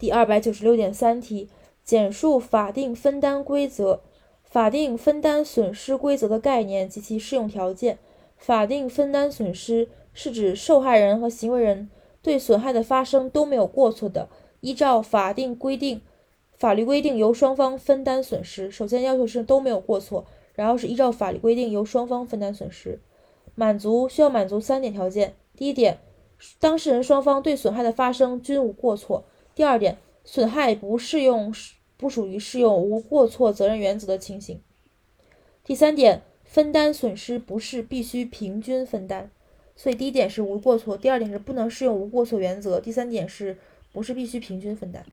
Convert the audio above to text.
第二百九十六点三题，简述法定分担规则、法定分担损失规则的概念及其适用条件。法定分担损失是指受害人和行为人对损害的发生都没有过错的，依照法定规定、法律规定由双方分担损失。首先要求是都没有过错，然后是依照法律规定由双方分担损失。满足需要满足三点条件：第一点，当事人双方对损害的发生均无过错；第二点，损害不适用不属于适用无过错责任原则的情形；第三点，分担损失不是必须平均分担。所以第一点是无过错，第二点是不能适用无过错原则，第三点是不是必须平均分担。